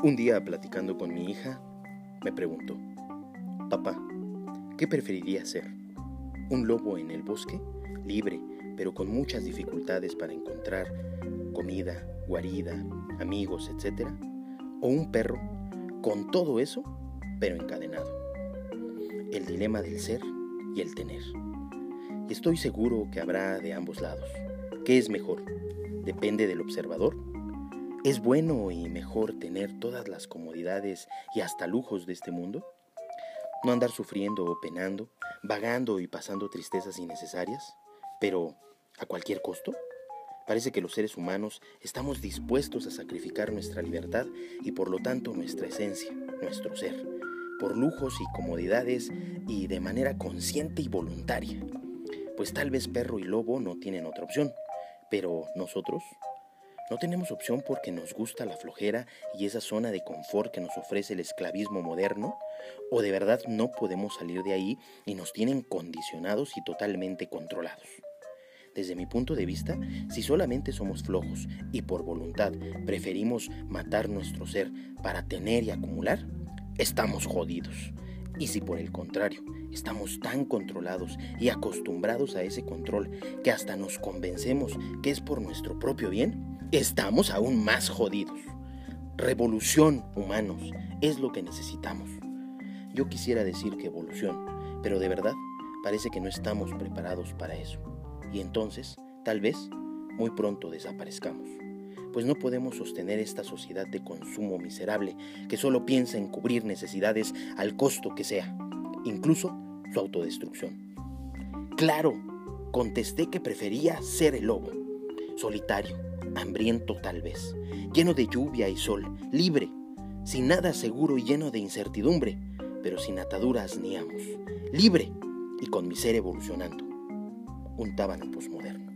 Un día, platicando con mi hija, me preguntó, Papá, ¿qué preferiría ser? ¿Un lobo en el bosque, libre, pero con muchas dificultades para encontrar comida, guarida, amigos, etc.? ¿O un perro con todo eso, pero encadenado? El dilema del ser y el tener. Y estoy seguro que habrá de ambos lados. ¿Qué es mejor? ¿Depende del observador? ¿Es bueno y mejor tener todas las comodidades y hasta lujos de este mundo? ¿No andar sufriendo o penando, vagando y pasando tristezas innecesarias? Pero, ¿a cualquier costo? Parece que los seres humanos estamos dispuestos a sacrificar nuestra libertad y por lo tanto nuestra esencia, nuestro ser, por lujos y comodidades y de manera consciente y voluntaria. Pues tal vez perro y lobo no tienen otra opción, pero nosotros, no tenemos opción porque nos gusta la flojera y esa zona de confort que nos ofrece el esclavismo moderno, o de verdad no podemos salir de ahí y nos tienen condicionados y totalmente controlados. Desde mi punto de vista, si solamente somos flojos y por voluntad preferimos matar nuestro ser para tener y acumular, estamos jodidos. Y si por el contrario estamos tan controlados y acostumbrados a ese control que hasta nos convencemos que es por nuestro propio bien, estamos aún más jodidos. Revolución, humanos, es lo que necesitamos. Yo quisiera decir que evolución, pero de verdad parece que no estamos preparados para eso. Y entonces, tal vez, muy pronto desaparezcamos. Pues no podemos sostener esta sociedad de consumo miserable que solo piensa en cubrir necesidades al costo que sea, incluso su autodestrucción. Claro, contesté que prefería ser el lobo, solitario, hambriento tal vez, lleno de lluvia y sol, libre, sin nada seguro y lleno de incertidumbre, pero sin ataduras ni amos, libre y con mi ser evolucionando. Un tábano posmoderno.